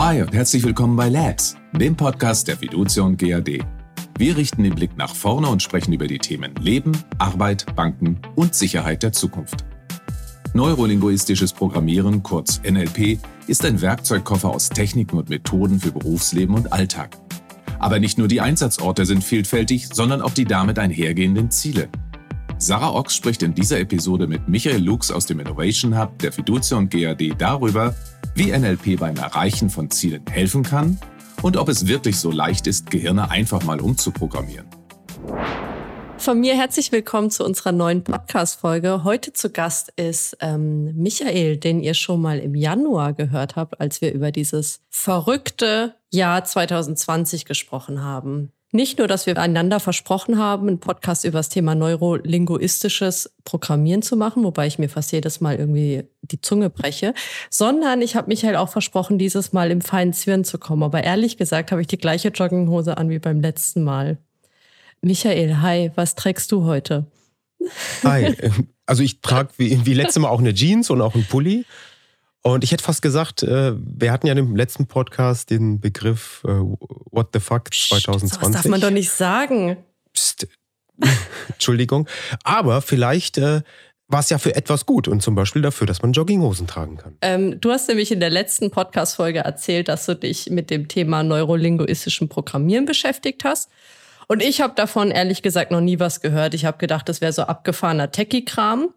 Hi und herzlich willkommen bei Labs, dem Podcast der Fiducia und GAD. Wir richten den Blick nach vorne und sprechen über die Themen Leben, Arbeit, Banken und Sicherheit der Zukunft. Neurolinguistisches Programmieren, kurz NLP, ist ein Werkzeugkoffer aus Techniken und Methoden für Berufsleben und Alltag. Aber nicht nur die Einsatzorte sind vielfältig, sondern auch die damit einhergehenden Ziele. Sarah Ochs spricht in dieser Episode mit Michael Lux aus dem Innovation Hub der Fiducia und GAD darüber, wie NLP beim Erreichen von Zielen helfen kann und ob es wirklich so leicht ist, Gehirne einfach mal umzuprogrammieren. Von mir herzlich willkommen zu unserer neuen Podcast-Folge. Heute zu Gast ist ähm, Michael, den ihr schon mal im Januar gehört habt, als wir über dieses verrückte Jahr 2020 gesprochen haben. Nicht nur, dass wir einander versprochen haben, einen Podcast über das Thema neurolinguistisches Programmieren zu machen, wobei ich mir fast jedes Mal irgendwie die Zunge breche, sondern ich habe Michael auch versprochen, dieses Mal im feinen Zwirn zu kommen. Aber ehrlich gesagt habe ich die gleiche Jogginghose an wie beim letzten Mal. Michael, hi, was trägst du heute? Hi, also ich trage wie, wie letztes Mal auch eine Jeans und auch einen Pulli. Und ich hätte fast gesagt, äh, wir hatten ja im letzten Podcast den Begriff äh, What the fuck 2020. Das darf man doch nicht sagen. Psst. Entschuldigung. Aber vielleicht äh, war es ja für etwas gut und zum Beispiel dafür, dass man Jogginghosen tragen kann. Ähm, du hast nämlich in der letzten Podcast-Folge erzählt, dass du dich mit dem Thema neurolinguistischen Programmieren beschäftigt hast. Und ich habe davon ehrlich gesagt noch nie was gehört. Ich habe gedacht, das wäre so abgefahrener Techie-Kram.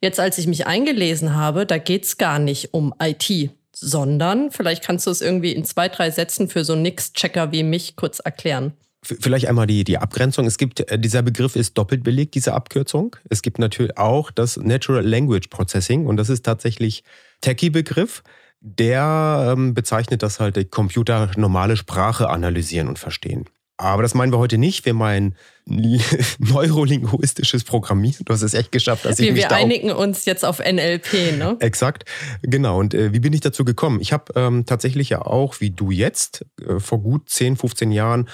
Jetzt, als ich mich eingelesen habe, da geht's gar nicht um IT, sondern vielleicht kannst du es irgendwie in zwei, drei Sätzen für so Nix-Checker wie mich kurz erklären. Vielleicht einmal die, die Abgrenzung. Es gibt, äh, dieser Begriff ist doppelt belegt, diese Abkürzung. Es gibt natürlich auch das Natural Language Processing und das ist tatsächlich Techie-Begriff. Der ähm, bezeichnet das halt, der Computer normale Sprache analysieren und verstehen. Aber das meinen wir heute nicht. Wir meinen neurolinguistisches Programmieren. Du hast es echt geschafft. Dass wir, ich mich wir einigen uns jetzt auf NLP, ne? Exakt, genau. Und äh, wie bin ich dazu gekommen? Ich habe ähm, tatsächlich ja auch, wie du jetzt, äh, vor gut 10, 15 Jahren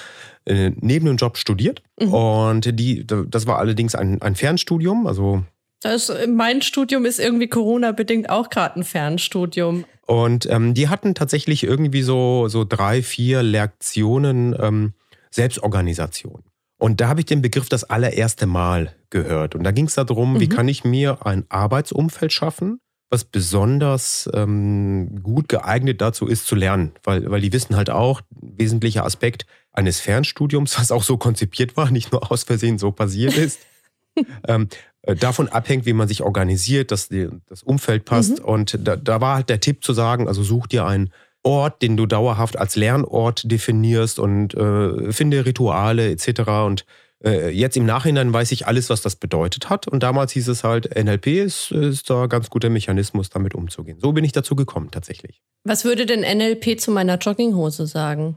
äh, neben dem Job studiert. Mhm. Und die, das war allerdings ein, ein Fernstudium, also das, mein Studium ist irgendwie Corona-bedingt auch gerade ein Fernstudium. Und ähm, die hatten tatsächlich irgendwie so, so drei, vier Lektionen ähm, Selbstorganisation. Und da habe ich den Begriff das allererste Mal gehört. Und da ging es darum, mhm. wie kann ich mir ein Arbeitsumfeld schaffen, was besonders ähm, gut geeignet dazu ist, zu lernen. Weil, weil die wissen halt auch, wesentlicher Aspekt eines Fernstudiums, was auch so konzipiert war, nicht nur aus Versehen so passiert ist, ähm, äh, davon abhängt, wie man sich organisiert, dass die, das Umfeld passt. Mhm. Und da, da war halt der Tipp zu sagen, also such dir ein Ort, den du dauerhaft als Lernort definierst und äh, finde Rituale etc. Und äh, jetzt im Nachhinein weiß ich alles, was das bedeutet hat. Und damals hieß es halt, NLP ist, ist da ganz guter Mechanismus, damit umzugehen. So bin ich dazu gekommen tatsächlich. Was würde denn NLP zu meiner Jogginghose sagen?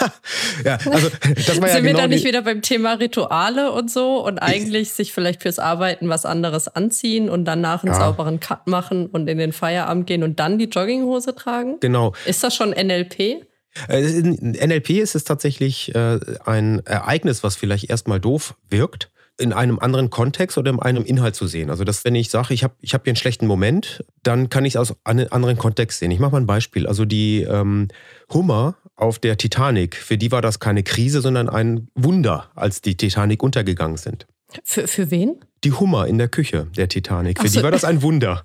ja, also das war ja Sind genau wir da nicht wieder beim Thema Rituale und so und eigentlich sich vielleicht fürs Arbeiten was anderes anziehen und danach einen ja. sauberen Cut machen und in den Feierabend gehen und dann die Jogginghose tragen? Genau. Ist das schon NLP? Äh, in NLP ist es tatsächlich äh, ein Ereignis, was vielleicht erstmal doof wirkt, in einem anderen Kontext oder in einem Inhalt zu sehen. Also, dass wenn ich sage, ich habe ich hab hier einen schlechten Moment, dann kann ich es aus einem anderen Kontext sehen. Ich mache mal ein Beispiel. Also die ähm, Hummer auf der Titanic, für die war das keine Krise, sondern ein Wunder, als die Titanic untergegangen sind. Für, für wen? Die Hummer in der Küche der Titanic. Für so. die war das ein Wunder.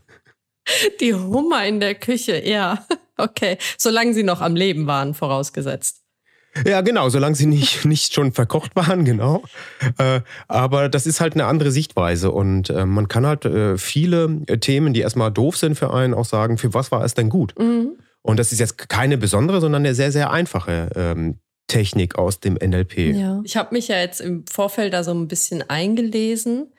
Die Hummer in der Küche, ja. Okay. Solange sie noch am Leben waren, vorausgesetzt. Ja, genau, solange sie nicht, nicht schon verkocht waren, genau. Äh, aber das ist halt eine andere Sichtweise und äh, man kann halt äh, viele Themen, die erstmal doof sind für einen, auch sagen, für was war es denn gut? Mhm. Und das ist jetzt keine besondere, sondern eine sehr, sehr einfache ähm, Technik aus dem NLP. Ja. Ich habe mich ja jetzt im Vorfeld da so ein bisschen eingelesen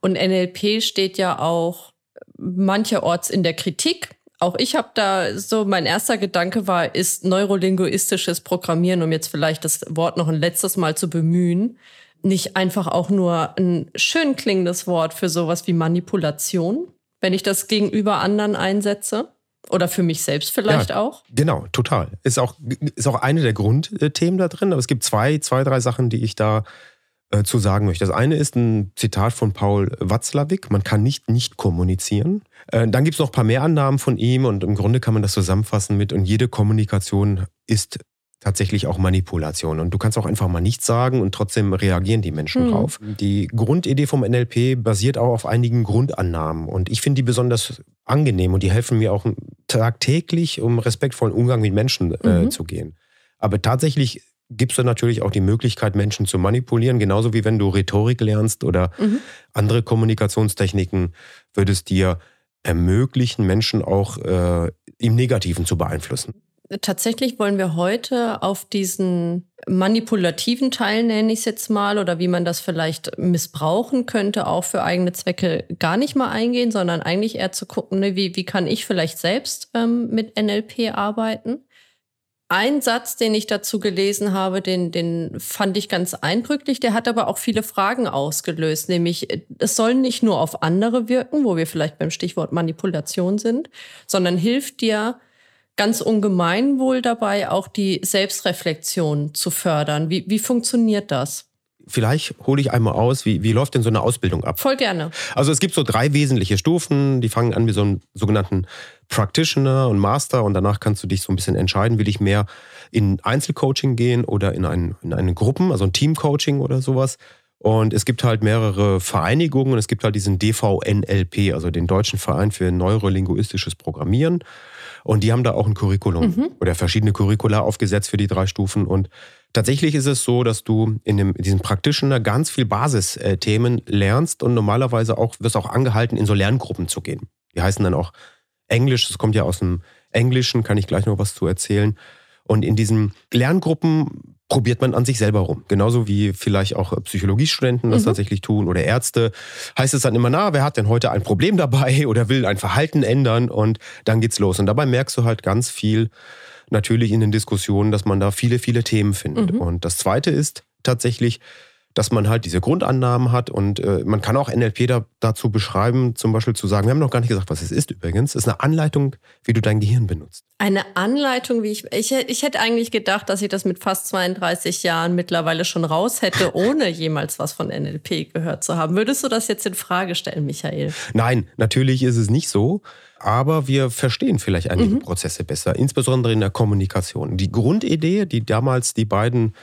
und NLP steht ja auch mancherorts in der Kritik. Auch ich habe da so, mein erster Gedanke war, ist neurolinguistisches Programmieren, um jetzt vielleicht das Wort noch ein letztes Mal zu bemühen, nicht einfach auch nur ein schön klingendes Wort für sowas wie Manipulation, wenn ich das gegenüber anderen einsetze? Oder für mich selbst vielleicht ja, auch? Genau, total. Ist auch, ist auch eine der Grundthemen da drin. Aber es gibt zwei, zwei, drei Sachen, die ich da äh, zu sagen möchte. Das eine ist ein Zitat von Paul Watzlawick, man kann nicht nicht kommunizieren. Äh, dann gibt es noch ein paar mehr Annahmen von ihm und im Grunde kann man das zusammenfassen mit, und jede Kommunikation ist tatsächlich auch Manipulation. Und du kannst auch einfach mal nichts sagen und trotzdem reagieren die Menschen mhm. drauf. Die Grundidee vom NLP basiert auch auf einigen Grundannahmen. Und ich finde die besonders angenehm und die helfen mir auch tagtäglich, um respektvollen Umgang mit Menschen äh, mhm. zu gehen. Aber tatsächlich gibst du natürlich auch die Möglichkeit, Menschen zu manipulieren, genauso wie wenn du Rhetorik lernst oder mhm. andere Kommunikationstechniken, würdest dir ermöglichen, Menschen auch äh, im Negativen zu beeinflussen. Tatsächlich wollen wir heute auf diesen manipulativen Teil, nenne ich es jetzt mal, oder wie man das vielleicht missbrauchen könnte, auch für eigene Zwecke gar nicht mal eingehen, sondern eigentlich eher zu gucken, ne, wie, wie kann ich vielleicht selbst ähm, mit NLP arbeiten. Ein Satz, den ich dazu gelesen habe, den, den fand ich ganz eindrücklich, der hat aber auch viele Fragen ausgelöst, nämlich es soll nicht nur auf andere wirken, wo wir vielleicht beim Stichwort Manipulation sind, sondern hilft dir, ganz ungemein wohl dabei, auch die Selbstreflexion zu fördern. Wie, wie funktioniert das? Vielleicht hole ich einmal aus, wie, wie läuft denn so eine Ausbildung ab? Voll gerne. Also es gibt so drei wesentliche Stufen, die fangen an mit so einem sogenannten Practitioner und Master und danach kannst du dich so ein bisschen entscheiden, will ich mehr in Einzelcoaching gehen oder in, ein, in eine Gruppen, also ein Teamcoaching oder sowas. Und es gibt halt mehrere Vereinigungen und es gibt halt diesen DVNLP, also den Deutschen Verein für Neurolinguistisches Programmieren. Und die haben da auch ein Curriculum mhm. oder verschiedene Curricula aufgesetzt für die drei Stufen. Und tatsächlich ist es so, dass du in, dem, in diesem Practitioner ganz viel Basisthemen lernst und normalerweise auch wirst auch angehalten, in so Lerngruppen zu gehen. Die heißen dann auch Englisch, das kommt ja aus dem Englischen, kann ich gleich noch was zu erzählen. Und in diesen Lerngruppen probiert man an sich selber rum. Genauso wie vielleicht auch Psychologiestudenten das mhm. tatsächlich tun oder Ärzte. Heißt es dann immer, na, wer hat denn heute ein Problem dabei oder will ein Verhalten ändern und dann geht's los. Und dabei merkst du halt ganz viel natürlich in den Diskussionen, dass man da viele, viele Themen findet. Mhm. Und das zweite ist tatsächlich, dass man halt diese Grundannahmen hat und äh, man kann auch NLP da, dazu beschreiben, zum Beispiel zu sagen, wir haben noch gar nicht gesagt, was es ist übrigens, es ist eine Anleitung, wie du dein Gehirn benutzt. Eine Anleitung, wie ich, ich, ich hätte eigentlich gedacht, dass ich das mit fast 32 Jahren mittlerweile schon raus hätte, ohne jemals was von NLP gehört zu haben. Würdest du das jetzt in Frage stellen, Michael? Nein, natürlich ist es nicht so aber wir verstehen vielleicht einige mhm. Prozesse besser, insbesondere in der Kommunikation. Die Grundidee, die damals die beiden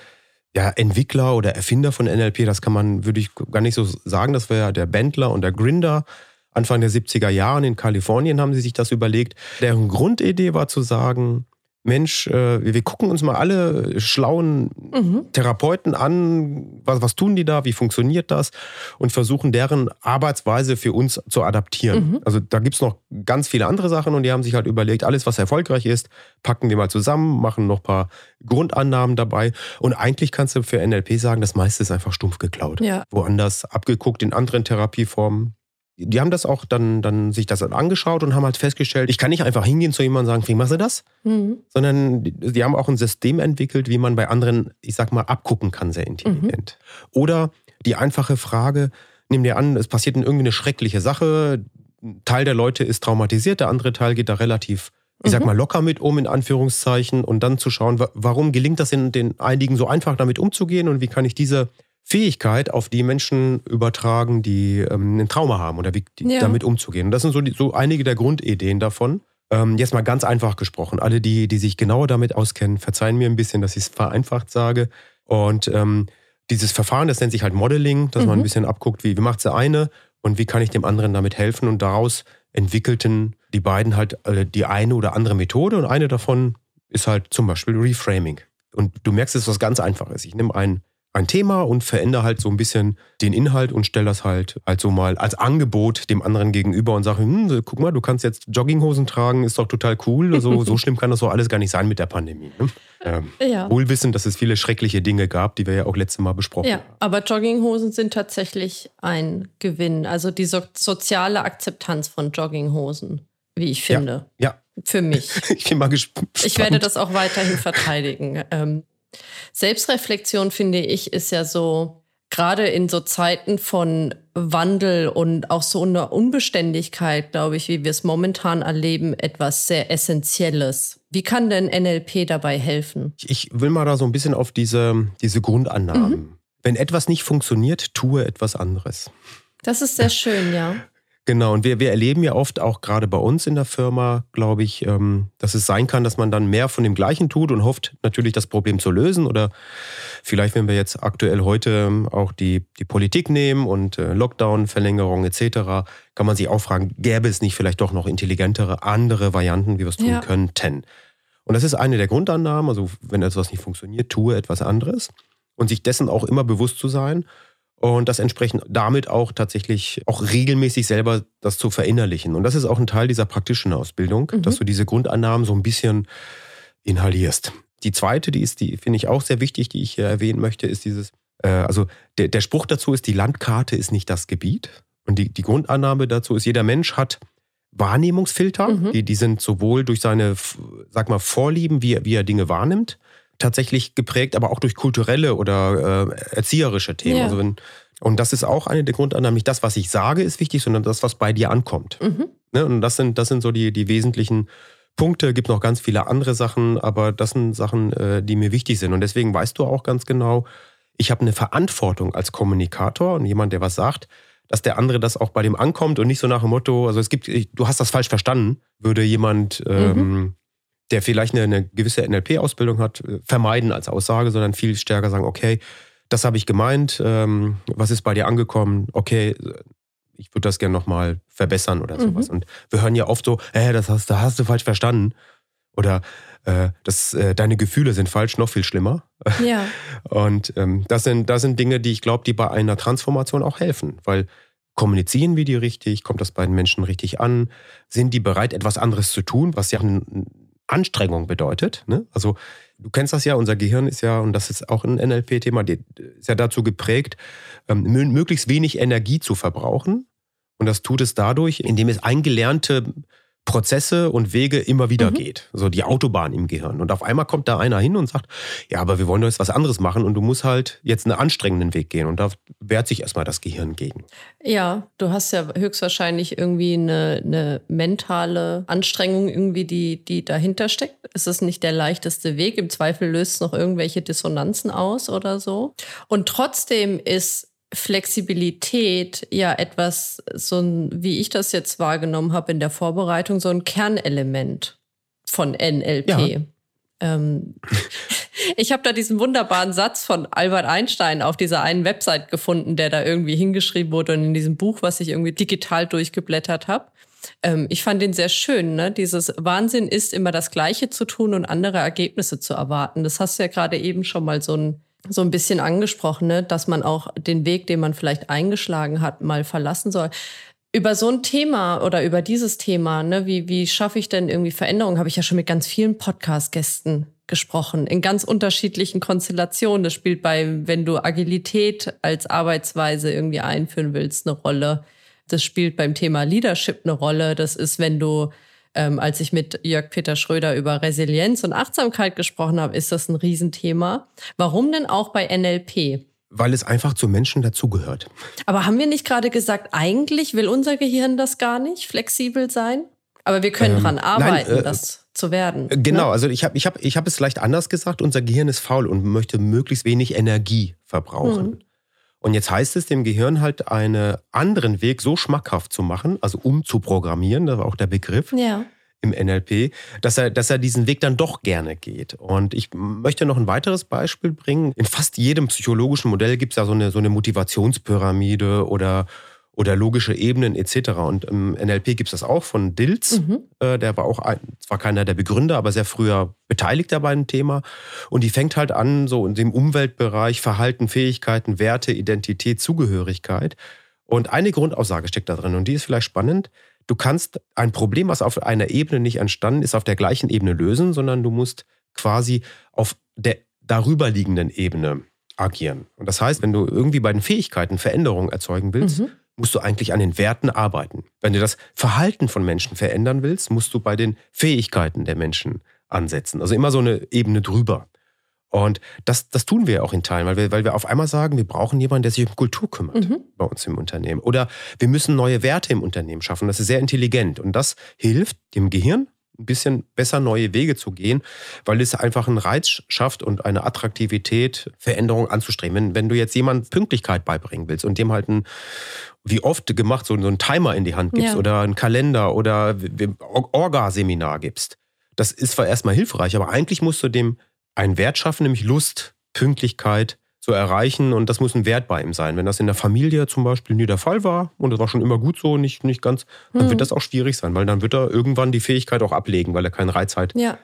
ja, Entwickler oder Erfinder von NLP, das kann man, würde ich gar nicht so sagen. Das war ja der Bendler und der Grinder. Anfang der 70er Jahre in Kalifornien haben sie sich das überlegt. Deren Grundidee war zu sagen, Mensch, äh, wir gucken uns mal alle schlauen mhm. Therapeuten an, was, was tun die da, wie funktioniert das und versuchen deren Arbeitsweise für uns zu adaptieren. Mhm. Also da gibt es noch ganz viele andere Sachen und die haben sich halt überlegt, alles, was erfolgreich ist, packen wir mal zusammen, machen noch ein paar Grundannahmen dabei und eigentlich kannst du für NLP sagen, das meiste ist einfach stumpf geklaut. Ja. Woanders abgeguckt in anderen Therapieformen die haben das auch dann, dann sich das angeschaut und haben halt festgestellt, ich kann nicht einfach hingehen zu jemandem und sagen, wie machst du das? Mhm. Sondern die, die, haben auch ein System entwickelt, wie man bei anderen, ich sag mal, abgucken kann, sehr intelligent. Mhm. Oder die einfache Frage, nimm dir an, es passiert irgendwie eine schreckliche Sache, ein Teil der Leute ist traumatisiert, der andere Teil geht da relativ ich sag mhm. mal, locker mit um, in Anführungszeichen, und dann zu schauen, warum gelingt das in den einigen so einfach damit umzugehen und wie kann ich diese Fähigkeit auf die Menschen übertragen, die ähm, ein Trauma haben oder wie die, ja. damit umzugehen. Und das sind so, die, so einige der Grundideen davon. Ähm, jetzt mal ganz einfach gesprochen. Alle, die, die sich genauer damit auskennen, verzeihen mir ein bisschen, dass ich es vereinfacht sage. Und ähm, dieses Verfahren, das nennt sich halt Modeling, dass mhm. man ein bisschen abguckt, wie, wie macht der eine und wie kann ich dem anderen damit helfen. Und daraus entwickelten die beiden halt äh, die eine oder andere Methode. Und eine davon ist halt zum Beispiel Reframing. Und du merkst, es ist was ganz Einfaches. Ich nehme ein ein Thema und verändere halt so ein bisschen den Inhalt und stelle das halt also mal als Angebot dem anderen gegenüber und sage, hm, guck mal, du kannst jetzt Jogginghosen tragen, ist doch total cool. Also, so schlimm kann das doch alles gar nicht sein mit der Pandemie. Ne? Ähm, ja. Wohl wissen, dass es viele schreckliche Dinge gab, die wir ja auch letztes Mal besprochen ja, haben. Aber Jogginghosen sind tatsächlich ein Gewinn. Also die so soziale Akzeptanz von Jogginghosen, wie ich finde. Ja. ja. Für mich. ich bin mal gespannt. Ich werde das auch weiterhin verteidigen. Ähm, Selbstreflexion, finde ich, ist ja so, gerade in so Zeiten von Wandel und auch so einer Unbeständigkeit, glaube ich, wie wir es momentan erleben, etwas sehr Essentielles. Wie kann denn NLP dabei helfen? Ich will mal da so ein bisschen auf diese, diese Grundannahmen mhm. wenn etwas nicht funktioniert, tue etwas anderes. Das ist sehr schön, ja. Genau, und wir, wir erleben ja oft auch gerade bei uns in der Firma, glaube ich, ähm, dass es sein kann, dass man dann mehr von dem Gleichen tut und hofft natürlich das Problem zu lösen. Oder vielleicht, wenn wir jetzt aktuell heute ähm, auch die, die Politik nehmen und äh, Lockdown-Verlängerung etc., kann man sich auch fragen, gäbe es nicht vielleicht doch noch intelligentere, andere Varianten, wie wir es tun ja. könnten. Und das ist eine der Grundannahmen. Also wenn etwas nicht funktioniert, tue etwas anderes. Und sich dessen auch immer bewusst zu sein und das entsprechend damit auch tatsächlich auch regelmäßig selber das zu verinnerlichen. Und das ist auch ein Teil dieser praktischen Ausbildung, mhm. dass du diese Grundannahmen so ein bisschen inhalierst. Die zweite, die ist, die finde ich auch sehr wichtig, die ich hier erwähnen möchte, ist dieses, äh, also der, der Spruch dazu ist, die Landkarte ist nicht das Gebiet. Und die, die Grundannahme dazu ist, jeder Mensch hat Wahrnehmungsfilter, mhm. die, die sind sowohl durch seine, sag mal, Vorlieben, wie, wie er Dinge wahrnimmt, tatsächlich geprägt, aber auch durch kulturelle oder äh, erzieherische Themen. Ja. Also wenn, und das ist auch eine der Grundannahmen. Nicht das, was ich sage, ist wichtig, sondern das, was bei dir ankommt. Mhm. Ne? Und das sind, das sind so die, die wesentlichen Punkte. Gibt noch ganz viele andere Sachen, aber das sind Sachen, äh, die mir wichtig sind. Und deswegen weißt du auch ganz genau, ich habe eine Verantwortung als Kommunikator und jemand, der was sagt, dass der andere das auch bei dem ankommt und nicht so nach dem Motto, also es gibt, du hast das falsch verstanden, würde jemand ähm, mhm der vielleicht eine, eine gewisse NLP-Ausbildung hat, äh, vermeiden als Aussage, sondern viel stärker sagen, okay, das habe ich gemeint, ähm, was ist bei dir angekommen, okay, ich würde das gerne nochmal verbessern oder sowas. Mhm. Und wir hören ja oft so, äh, das hast, da hast du falsch verstanden. Oder äh, das, äh, deine Gefühle sind falsch, noch viel schlimmer. Ja. Und ähm, das, sind, das sind Dinge, die ich glaube, die bei einer Transformation auch helfen. Weil kommunizieren wir die richtig? Kommt das bei den Menschen richtig an? Sind die bereit, etwas anderes zu tun, was ja ein Anstrengung bedeutet. Ne? Also du kennst das ja, unser Gehirn ist ja, und das ist auch ein NLP-Thema, ist ja dazu geprägt, ähm, möglichst wenig Energie zu verbrauchen. Und das tut es dadurch, indem es eingelernte Prozesse und Wege immer wieder mhm. geht. So die Autobahn im Gehirn. Und auf einmal kommt da einer hin und sagt, ja, aber wir wollen doch jetzt was anderes machen und du musst halt jetzt einen anstrengenden Weg gehen. Und da wehrt sich erstmal das Gehirn gegen. Ja, du hast ja höchstwahrscheinlich irgendwie eine, eine mentale Anstrengung irgendwie, die, die dahinter steckt. Es ist nicht der leichteste Weg. Im Zweifel löst es noch irgendwelche Dissonanzen aus oder so. Und trotzdem ist Flexibilität ja etwas, so ein, wie ich das jetzt wahrgenommen habe in der Vorbereitung, so ein Kernelement von NLP. Ja. Ähm, ich habe da diesen wunderbaren Satz von Albert Einstein auf dieser einen Website gefunden, der da irgendwie hingeschrieben wurde und in diesem Buch, was ich irgendwie digital durchgeblättert habe. Ähm, ich fand den sehr schön, ne? Dieses Wahnsinn ist immer das Gleiche zu tun und andere Ergebnisse zu erwarten. Das hast du ja gerade eben schon mal so ein so ein bisschen angesprochen, ne? dass man auch den Weg, den man vielleicht eingeschlagen hat, mal verlassen soll. Über so ein Thema oder über dieses Thema, ne, wie, wie schaffe ich denn irgendwie Veränderungen, habe ich ja schon mit ganz vielen Podcast-Gästen gesprochen, in ganz unterschiedlichen Konstellationen. Das spielt bei, wenn du Agilität als Arbeitsweise irgendwie einführen willst, eine Rolle. Das spielt beim Thema Leadership eine Rolle. Das ist, wenn du ähm, als ich mit Jörg Peter Schröder über Resilienz und Achtsamkeit gesprochen habe, ist das ein Riesenthema. Warum denn auch bei NLP? Weil es einfach zu Menschen dazugehört. Aber haben wir nicht gerade gesagt, eigentlich will unser Gehirn das gar nicht, flexibel sein? Aber wir können ähm, dran arbeiten, nein, äh, das zu werden. Äh, genau, ne? also ich habe ich hab, ich hab es vielleicht anders gesagt. Unser Gehirn ist faul und möchte möglichst wenig Energie verbrauchen. Mhm. Und jetzt heißt es dem Gehirn halt einen anderen Weg so schmackhaft zu machen, also umzuprogrammieren, das war auch der Begriff. Ja im NLP, dass er, dass er diesen Weg dann doch gerne geht. Und ich möchte noch ein weiteres Beispiel bringen. In fast jedem psychologischen Modell gibt es ja so eine, so eine Motivationspyramide oder oder logische Ebenen etc. Und im NLP gibt es das auch von Dilz. Mhm. Äh, der war auch ein, zwar keiner der Begründer, aber sehr früher beteiligt dabei ein Thema. Und die fängt halt an, so in dem Umweltbereich, Verhalten, Fähigkeiten, Werte, Identität, Zugehörigkeit. Und eine Grundaussage steckt da drin und die ist vielleicht spannend. Du kannst ein Problem, was auf einer Ebene nicht entstanden ist, auf der gleichen Ebene lösen, sondern du musst quasi auf der darüberliegenden Ebene agieren. Und das heißt, wenn du irgendwie bei den Fähigkeiten Veränderungen erzeugen willst, mhm musst du eigentlich an den Werten arbeiten. Wenn du das Verhalten von Menschen verändern willst, musst du bei den Fähigkeiten der Menschen ansetzen. Also immer so eine Ebene drüber. Und das, das tun wir auch in Teilen, weil wir, weil wir auf einmal sagen, wir brauchen jemanden, der sich um Kultur kümmert mhm. bei uns im Unternehmen. Oder wir müssen neue Werte im Unternehmen schaffen. Das ist sehr intelligent. Und das hilft dem Gehirn ein bisschen besser neue Wege zu gehen, weil es einfach einen Reiz schafft und eine Attraktivität, Veränderung anzustreben. Wenn, wenn du jetzt jemand Pünktlichkeit beibringen willst und dem halt ein, wie oft gemacht, so, so einen Timer in die Hand gibst ja. oder einen Kalender oder Orga-Seminar gibst, das ist zwar erstmal hilfreich, aber eigentlich musst du dem einen Wert schaffen, nämlich Lust, Pünktlichkeit, zu erreichen und das muss ein Wert bei ihm sein. Wenn das in der Familie zum Beispiel nie der Fall war und das war schon immer gut so, nicht, nicht ganz, dann hm. wird das auch schwierig sein, weil dann wird er irgendwann die Fähigkeit auch ablegen, weil er keinen Reiz hat, ja.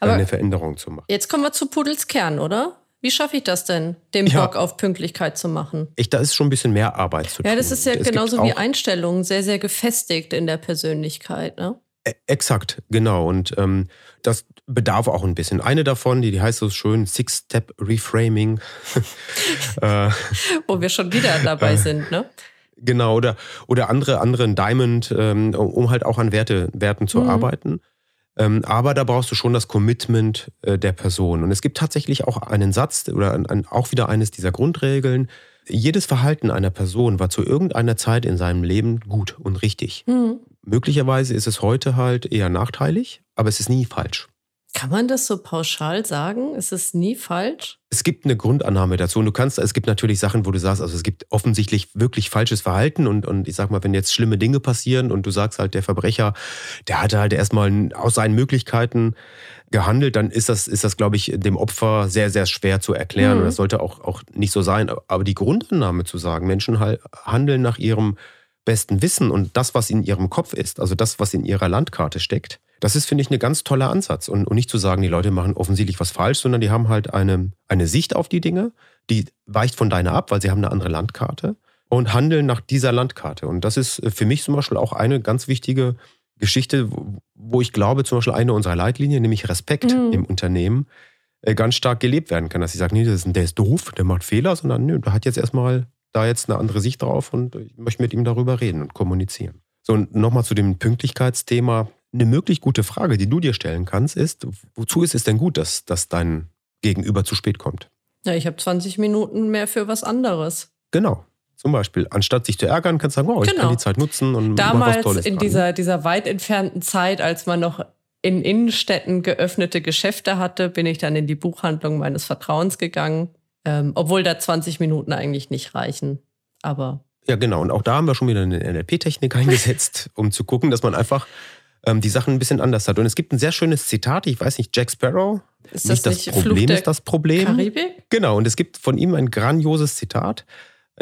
Eine Veränderung zu machen. Jetzt kommen wir zu Pudels Kern, oder? Wie schaffe ich das denn, den ja. Bock auf Pünktlichkeit zu machen? Ich, da ist schon ein bisschen mehr Arbeit zu tun. Ja, das ist ja es genauso wie Einstellungen, sehr, sehr gefestigt in der Persönlichkeit. Ne? E, exakt, genau. Und ähm, das bedarf auch ein bisschen. Eine davon, die, die heißt so schön Six-Step-Reframing. Äh, Wo wir schon wieder dabei äh, sind, ne? Genau, oder, oder andere, andere Diamond, ähm, um halt auch an Werte, Werten zu mhm. arbeiten. Ähm, aber da brauchst du schon das Commitment äh, der Person. Und es gibt tatsächlich auch einen Satz oder ein, ein, auch wieder eines dieser Grundregeln. Jedes Verhalten einer Person war zu irgendeiner Zeit in seinem Leben gut und richtig. Mhm. Möglicherweise ist es heute halt eher nachteilig, aber es ist nie falsch. Kann man das so pauschal sagen? Ist es nie falsch? Es gibt eine Grundannahme dazu. Und du kannst, es gibt natürlich Sachen, wo du sagst, also es gibt offensichtlich wirklich falsches Verhalten. Und, und ich sag mal, wenn jetzt schlimme Dinge passieren und du sagst halt, der Verbrecher, der hatte halt erstmal aus seinen Möglichkeiten gehandelt, dann ist das, ist das, glaube ich, dem Opfer sehr, sehr schwer zu erklären. Mhm. Und das sollte auch, auch nicht so sein. Aber die Grundannahme zu sagen, Menschen handeln nach ihrem besten Wissen und das, was in ihrem Kopf ist, also das, was in ihrer Landkarte steckt, das ist, finde ich, ein ganz toller Ansatz. Und, und nicht zu sagen, die Leute machen offensichtlich was falsch, sondern die haben halt eine, eine Sicht auf die Dinge, die weicht von deiner ab, weil sie haben eine andere Landkarte und handeln nach dieser Landkarte. Und das ist für mich zum Beispiel auch eine ganz wichtige Geschichte, wo ich glaube, zum Beispiel eine unserer Leitlinien, nämlich Respekt mhm. im Unternehmen, äh, ganz stark gelebt werden kann. Dass ich sage, nee, ist, der ist doof, der macht Fehler, sondern nö, der hat jetzt erstmal da jetzt eine andere Sicht drauf und ich möchte mit ihm darüber reden und kommunizieren. So, und nochmal zu dem Pünktlichkeitsthema. Eine möglich gute Frage, die du dir stellen kannst, ist, wozu ist es denn gut, dass, dass dein Gegenüber zu spät kommt? Ja, ich habe 20 Minuten mehr für was anderes. Genau. Zum Beispiel, anstatt sich zu ärgern, kannst du sagen, wow, ich genau. kann die Zeit nutzen und Damals was Tolles in dieser, dieser weit entfernten Zeit, als man noch in Innenstädten geöffnete Geschäfte hatte, bin ich dann in die Buchhandlung meines Vertrauens gegangen. Ähm, obwohl da 20 Minuten eigentlich nicht reichen. Aber. Ja, genau. Und auch da haben wir schon wieder eine NLP-Technik eingesetzt, um zu gucken, dass man einfach ähm, die Sachen ein bisschen anders hat. Und es gibt ein sehr schönes Zitat, ich weiß nicht, Jack Sparrow. Ist nicht das, das Problem ist das Problem. Karibik? Genau, und es gibt von ihm ein grandioses Zitat.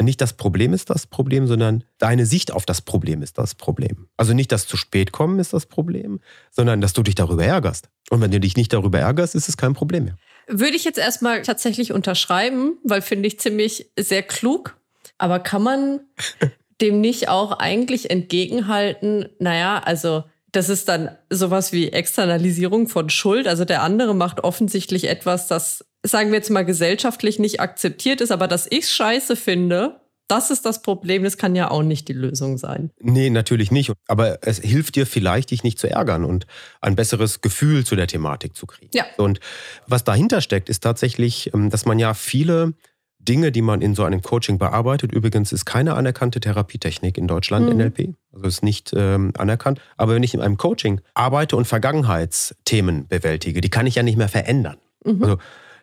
Nicht das Problem ist das Problem, sondern deine Sicht auf das Problem ist das Problem. Also nicht das zu spät kommen ist das Problem, sondern dass du dich darüber ärgerst. Und wenn du dich nicht darüber ärgerst, ist es kein Problem mehr. Würde ich jetzt erstmal tatsächlich unterschreiben, weil finde ich ziemlich sehr klug. Aber kann man dem nicht auch eigentlich entgegenhalten, naja, also das ist dann sowas wie Externalisierung von Schuld. Also der andere macht offensichtlich etwas, das, sagen wir jetzt mal, gesellschaftlich nicht akzeptiert ist, aber dass ich scheiße finde, das ist das Problem, das kann ja auch nicht die Lösung sein. Nee, natürlich nicht. Aber es hilft dir vielleicht, dich nicht zu ärgern und ein besseres Gefühl zu der Thematik zu kriegen. Ja. Und was dahinter steckt, ist tatsächlich, ähm, dass man ja viele Dinge, die man in so einem Coaching bearbeitet. Übrigens ist keine anerkannte Therapietechnik in Deutschland, mhm. NLP. Also ist nicht ähm, anerkannt. Aber wenn ich in einem Coaching arbeite und Vergangenheitsthemen bewältige, die kann ich ja nicht mehr verändern. Mhm. Also,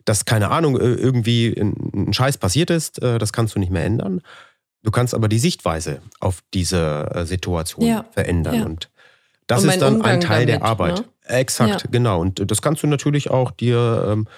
dass, keine Ahnung, irgendwie ein Scheiß passiert ist, äh, das kannst du nicht mehr ändern. Du kannst aber die Sichtweise auf diese äh, Situation ja. verändern. Ja. Und das und ist dann Umgang ein Teil damit, der Arbeit. Ne? Exakt, ja. genau. Und das kannst du natürlich auch dir ähm,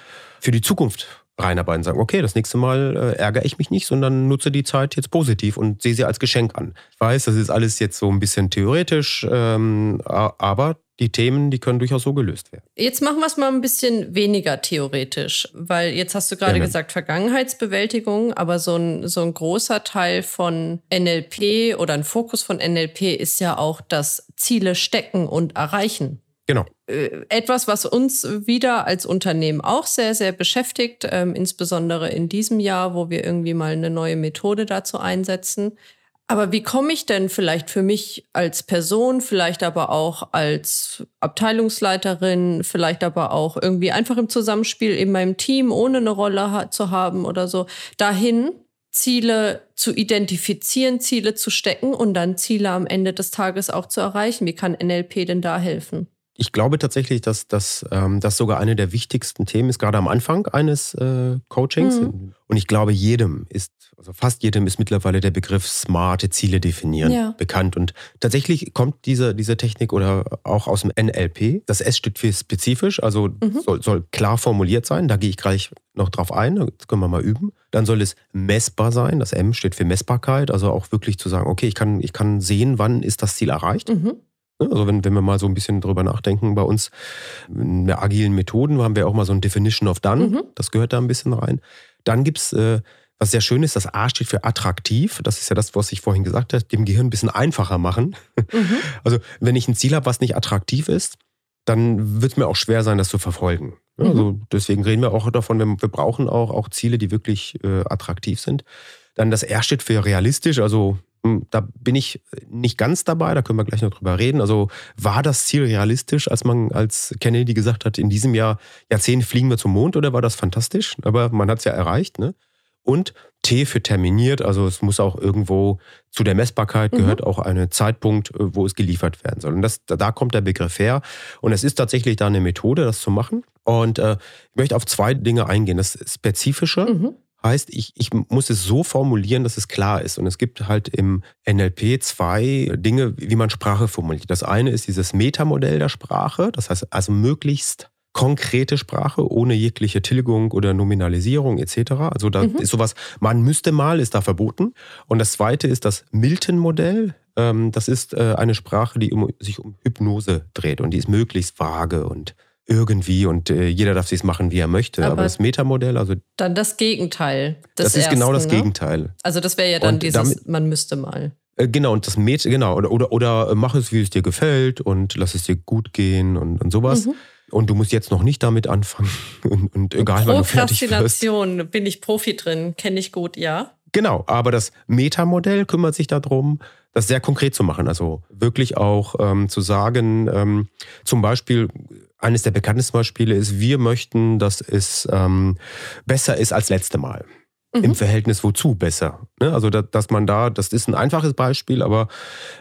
für die Zukunft reinarbeiten, sagen, okay, das nächste Mal äh, ärgere ich mich nicht, sondern nutze die Zeit jetzt positiv und sehe sie als Geschenk an. Ich weiß, das ist alles jetzt so ein bisschen theoretisch, ähm, aber die Themen, die können durchaus so gelöst werden. Jetzt machen wir es mal ein bisschen weniger theoretisch, weil jetzt hast du gerade Gerne. gesagt Vergangenheitsbewältigung, aber so ein, so ein großer Teil von NLP oder ein Fokus von NLP ist ja auch das Ziele stecken und erreichen. Genau. Äh, etwas, was uns wieder als Unternehmen auch sehr, sehr beschäftigt, ähm, insbesondere in diesem Jahr, wo wir irgendwie mal eine neue Methode dazu einsetzen. Aber wie komme ich denn vielleicht für mich als Person, vielleicht aber auch als Abteilungsleiterin, vielleicht aber auch irgendwie einfach im Zusammenspiel in meinem Team, ohne eine Rolle ha zu haben oder so, dahin, Ziele zu identifizieren, Ziele zu stecken und dann Ziele am Ende des Tages auch zu erreichen? Wie kann NLP denn da helfen? ich glaube tatsächlich, dass, dass ähm, das sogar eine der wichtigsten Themen ist, gerade am Anfang eines äh, Coachings. Mhm. Und ich glaube, jedem ist, also fast jedem ist mittlerweile der Begriff smarte Ziele definieren ja. bekannt. Und tatsächlich kommt diese, diese Technik oder auch aus dem NLP. Das S steht für spezifisch, also mhm. soll, soll klar formuliert sein. Da gehe ich gleich noch drauf ein, das können wir mal üben. Dann soll es messbar sein. Das M steht für Messbarkeit, also auch wirklich zu sagen, okay, ich kann, ich kann sehen, wann ist das Ziel erreicht. Mhm. Also wenn, wenn wir mal so ein bisschen drüber nachdenken, bei uns in der agilen Methoden haben wir auch mal so ein Definition of Done, mhm. das gehört da ein bisschen rein. Dann gibt es, äh, was sehr schön ist, das A steht für attraktiv. Das ist ja das, was ich vorhin gesagt habe, dem Gehirn ein bisschen einfacher machen. Mhm. Also wenn ich ein Ziel habe, was nicht attraktiv ist, dann wird es mir auch schwer sein, das zu verfolgen. Mhm. Also deswegen reden wir auch davon, wir brauchen auch, auch Ziele, die wirklich äh, attraktiv sind. Dann das R steht für realistisch, also hm, da bin ich nicht ganz dabei, da können wir gleich noch drüber reden. Also war das Ziel realistisch, als man, als Kennedy gesagt hat, in diesem Jahr, Jahrzehnt fliegen wir zum Mond oder war das fantastisch? Aber man hat es ja erreicht, ne? Und T für terminiert, also es muss auch irgendwo zu der Messbarkeit mhm. gehört auch ein Zeitpunkt, äh, wo es geliefert werden soll. Und das, da kommt der Begriff her. Und es ist tatsächlich da eine Methode, das zu machen. Und äh, ich möchte auf zwei Dinge eingehen. Das Spezifische, mhm. Heißt, ich, ich muss es so formulieren, dass es klar ist. Und es gibt halt im NLP zwei Dinge, wie man Sprache formuliert. Das eine ist dieses Metamodell der Sprache, das heißt also möglichst konkrete Sprache ohne jegliche Tilgung oder Nominalisierung etc. Also da mhm. ist sowas, man müsste mal, ist da verboten. Und das zweite ist das Milton-Modell. Ähm, das ist äh, eine Sprache, die sich um Hypnose dreht und die ist möglichst vage und irgendwie und äh, jeder darf sich machen, wie er möchte. Aber, Aber, das Metamodell, also. Dann das Gegenteil. das ist genau das ne? Gegenteil. Also das wäre ja dann und dieses, damit, man müsste mal. Äh, genau, und das Meta, genau, oder, oder, oder mach es, wie es dir gefällt und lass es dir gut gehen und, und sowas. Mhm. Und du musst jetzt noch nicht damit anfangen. Und, und egal, wann du fertig wirst. Bin ich Profi drin, kenne ich gut, ja. Genau, aber das Metamodell kümmert sich darum, das sehr konkret zu machen. Also wirklich auch ähm, zu sagen, ähm, zum Beispiel, eines der bekanntesten Beispiele ist, wir möchten, dass es ähm, besser ist als letzte Mal. Mhm. Im Verhältnis wozu besser? Ne? Also, dass, dass, man da, das ist ein einfaches Beispiel, aber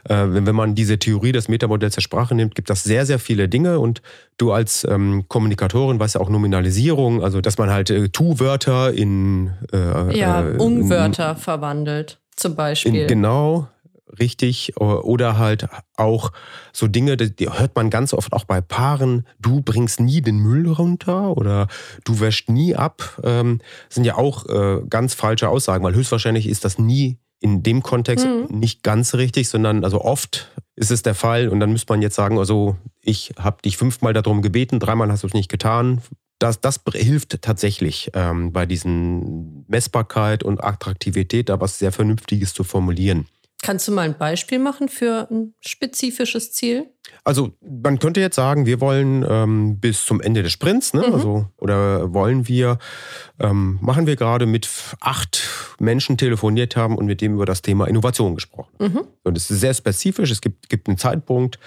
äh, wenn, wenn man diese Theorie des Metamodells der Sprache nimmt, gibt das sehr, sehr viele Dinge und du als ähm, Kommunikatorin weißt ja auch Nominalisierung, also dass man halt äh, Tu-Wörter in äh, ja, äh, Umwörter verwandelt, zum Beispiel. In, genau, richtig oder halt auch so Dinge, die hört man ganz oft auch bei Paaren, du bringst nie den Müll runter oder du wäschst nie ab, ähm, sind ja auch äh, ganz falsche Aussagen, weil höchstwahrscheinlich ist das nie in dem Kontext mhm. nicht ganz richtig, sondern also oft ist es der Fall und dann müsste man jetzt sagen, also ich habe dich fünfmal darum gebeten, dreimal hast du es nicht getan. Das, das hilft tatsächlich ähm, bei diesen Messbarkeit und Attraktivität, da was sehr Vernünftiges zu formulieren. Kannst du mal ein Beispiel machen für ein spezifisches Ziel? Also man könnte jetzt sagen, wir wollen ähm, bis zum Ende des Sprints, ne? mhm. also, oder wollen wir, ähm, machen wir gerade mit acht Menschen telefoniert haben und mit dem über das Thema Innovation gesprochen. Mhm. Und es ist sehr spezifisch, es gibt, gibt einen Zeitpunkt.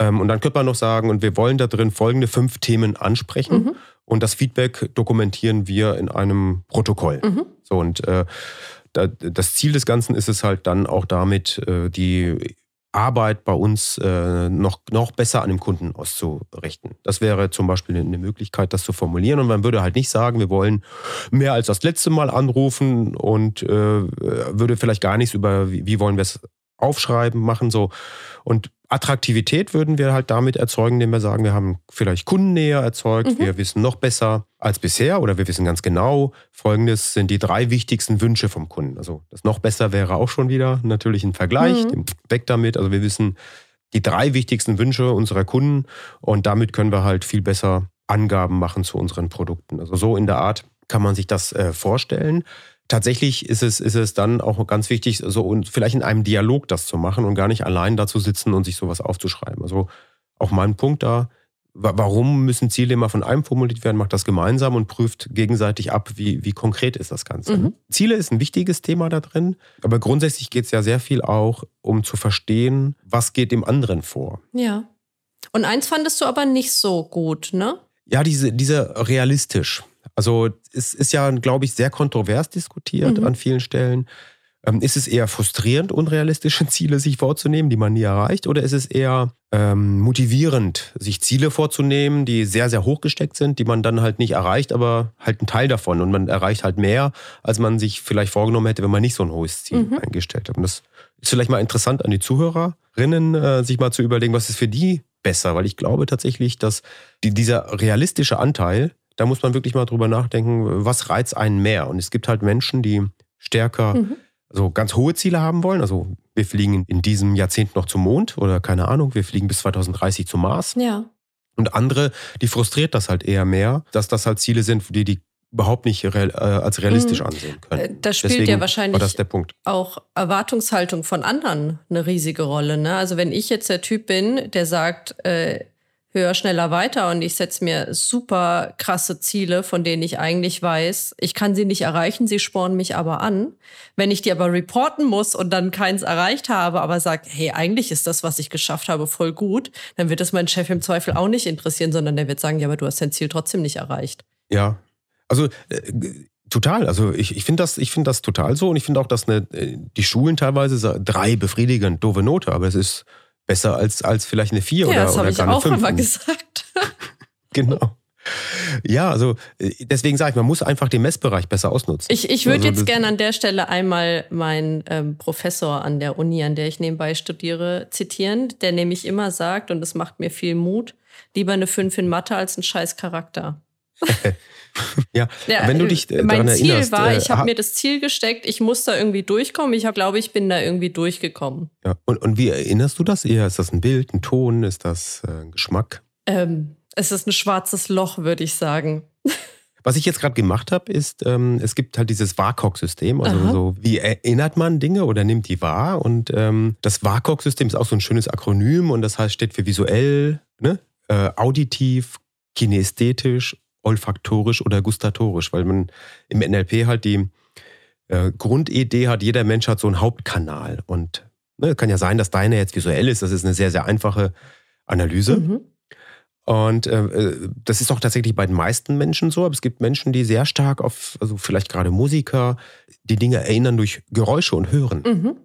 Ähm, und dann könnte man noch sagen, und wir wollen da drin folgende fünf Themen ansprechen. Mhm. Und das Feedback dokumentieren wir in einem Protokoll. Mhm. So und äh, das Ziel des Ganzen ist es halt dann auch damit, äh, die Arbeit bei uns äh, noch, noch besser an dem Kunden auszurichten. Das wäre zum Beispiel eine Möglichkeit, das zu formulieren. Und man würde halt nicht sagen, wir wollen mehr als das letzte Mal anrufen und äh, würde vielleicht gar nichts über, wie, wollen wir es aufschreiben, machen so. Und Attraktivität würden wir halt damit erzeugen, indem wir sagen, wir haben vielleicht Kundennähe erzeugt, mhm. wir wissen noch besser als bisher oder wir wissen ganz genau, folgendes sind die drei wichtigsten Wünsche vom Kunden. Also das noch besser wäre auch schon wieder natürlich ein Vergleich, mhm. weg damit. Also wir wissen die drei wichtigsten Wünsche unserer Kunden und damit können wir halt viel besser Angaben machen zu unseren Produkten. Also so in der Art kann man sich das äh, vorstellen tatsächlich ist es, ist es dann auch ganz wichtig, so und vielleicht in einem Dialog das zu machen und gar nicht allein da zu sitzen und sich sowas aufzuschreiben. Also auch mein Punkt da, warum müssen Ziele immer von einem formuliert werden, macht das gemeinsam und prüft gegenseitig ab, wie, wie konkret ist das Ganze. Mhm. Ziele ist ein wichtiges Thema da drin, aber grundsätzlich geht es ja sehr viel auch um zu verstehen, was geht dem anderen vor. Ja. Und eins fandest du aber nicht so gut, ne? Ja, diese, diese realistisch. Also es ist ja, glaube ich, sehr kontrovers diskutiert mhm. an vielen Stellen. Ähm, ist es eher frustrierend, unrealistische Ziele sich vorzunehmen, die man nie erreicht? Oder ist es eher ähm, motivierend, sich Ziele vorzunehmen, die sehr, sehr hoch gesteckt sind, die man dann halt nicht erreicht, aber halt ein Teil davon. Und man erreicht halt mehr, als man sich vielleicht vorgenommen hätte, wenn man nicht so ein hohes Ziel mhm. eingestellt hat. Und das ist vielleicht mal interessant an die Zuhörerinnen, äh, sich mal zu überlegen, was ist für die besser? Weil ich glaube tatsächlich, dass die, dieser realistische Anteil, da muss man wirklich mal drüber nachdenken, was reizt einen mehr? Und es gibt halt Menschen, die stärker mhm also ganz hohe Ziele haben wollen. Also wir fliegen in diesem Jahrzehnt noch zum Mond oder keine Ahnung, wir fliegen bis 2030 zum Mars. Ja. Und andere, die frustriert das halt eher mehr, dass das halt Ziele sind, die die überhaupt nicht real, äh, als realistisch mhm. ansehen können. Äh, das spielt Deswegen ja wahrscheinlich auch Erwartungshaltung von anderen eine riesige Rolle. Ne? Also wenn ich jetzt der Typ bin, der sagt, äh, höher, schneller, weiter und ich setze mir super krasse Ziele, von denen ich eigentlich weiß, ich kann sie nicht erreichen, sie spornen mich aber an. Wenn ich die aber reporten muss und dann keins erreicht habe, aber sage, hey, eigentlich ist das, was ich geschafft habe, voll gut, dann wird das mein Chef im Zweifel auch nicht interessieren, sondern der wird sagen, ja, aber du hast dein Ziel trotzdem nicht erreicht. Ja, also äh, Total, also ich, ich finde das, find das total so und ich finde auch, dass eine, äh, die Schulen teilweise drei befriedigend doofe Note, aber es ist besser als, als vielleicht eine 4 ja, oder, das oder gar eine ich auch immer gesagt. genau. Ja, also äh, deswegen sage ich, man muss einfach den Messbereich besser ausnutzen. Ich, ich würde also, jetzt gerne an der Stelle einmal meinen ähm, Professor an der Uni, an der ich nebenbei studiere, zitieren, der nämlich immer sagt, und das macht mir viel Mut, lieber eine 5 in Mathe als ein scheiß Charakter. ja, ja, wenn du dich äh, mein Ziel erinnerst, war, äh, ich habe mir das Ziel gesteckt, ich muss da irgendwie durchkommen. Ich glaube, ich bin da irgendwie durchgekommen. Ja, und, und wie erinnerst du das eher? Ist das ein Bild, ein Ton? Ist das äh, ein Geschmack? Ähm, es ist ein schwarzes Loch, würde ich sagen. Was ich jetzt gerade gemacht habe, ist, ähm, es gibt halt dieses WAKOK-System. Also Aha. so, wie erinnert man Dinge oder nimmt die wahr? Und ähm, das WAKOK-System ist auch so ein schönes Akronym und das heißt, steht für visuell, ne? äh, auditiv, kinästhetisch olfaktorisch oder gustatorisch, weil man im NLP halt die äh, Grundidee hat, jeder Mensch hat so einen Hauptkanal. Und ne, kann ja sein, dass deine jetzt visuell ist. Das ist eine sehr, sehr einfache Analyse. Mhm. Und äh, äh, das ist auch tatsächlich bei den meisten Menschen so. Aber es gibt Menschen, die sehr stark auf, also vielleicht gerade Musiker, die Dinge erinnern durch Geräusche und Hören. Mhm.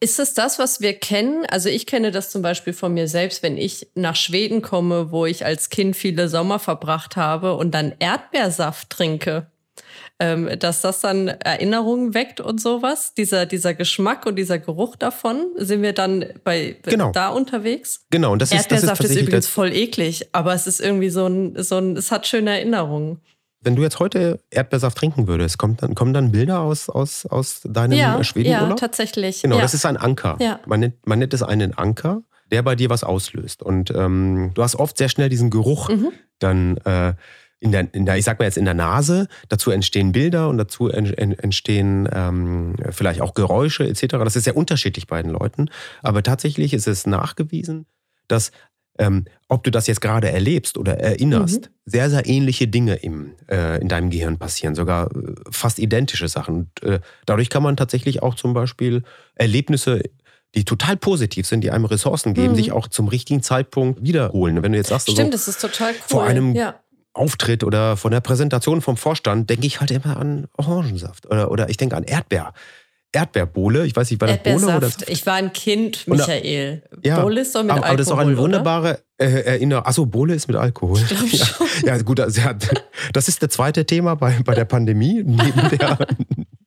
Ist es das, was wir kennen? Also ich kenne das zum Beispiel von mir selbst, wenn ich nach Schweden komme, wo ich als Kind viele Sommer verbracht habe und dann Erdbeersaft trinke, ähm, dass das dann Erinnerungen weckt und sowas. Dieser, dieser Geschmack und dieser Geruch davon, sind wir dann bei genau. da unterwegs? Genau, und das ist Erdbeersaft das ist, ist übrigens voll eklig, aber es ist irgendwie so ein, so ein, es hat schöne Erinnerungen. Wenn du jetzt heute Erdbeersaft trinken würdest, kommt dann, kommen dann Bilder aus, aus, aus deinem ja, Schwedenurlaub? Ja, tatsächlich. Genau, ja. das ist ein Anker. Ja. Man, nennt, man nennt es einen Anker, der bei dir was auslöst. Und ähm, du hast oft sehr schnell diesen Geruch mhm. dann äh, in, der, in der, ich sag mal jetzt in der Nase. Dazu entstehen Bilder und dazu entstehen ähm, vielleicht auch Geräusche etc. Das ist sehr unterschiedlich bei den Leuten. Aber tatsächlich ist es nachgewiesen, dass ähm, ob du das jetzt gerade erlebst oder erinnerst, mhm. sehr, sehr ähnliche Dinge im, äh, in deinem Gehirn passieren, sogar äh, fast identische Sachen. Und, äh, dadurch kann man tatsächlich auch zum Beispiel Erlebnisse die total positiv sind, die einem Ressourcen geben, mhm. sich auch zum richtigen Zeitpunkt wiederholen. Wenn du jetzt sagst, Stimmt, das ist total cool. vor einem ja. Auftritt oder von der Präsentation vom Vorstand, denke ich halt immer an Orangensaft oder, oder ich denke an Erdbeer. Erdbeerbohle. Ich weiß nicht, war das Bohle oder Ich war ein Kind, Michael. Ja, Bohle ist doch mit aber, Alkohol. Aber das ist auch eine wunderbare äh, Erinnerung. Achso, Bohle ist mit Alkohol. Ich ja, ja, gut, also, das ist das zweite Thema bei, bei der Pandemie. Neben der,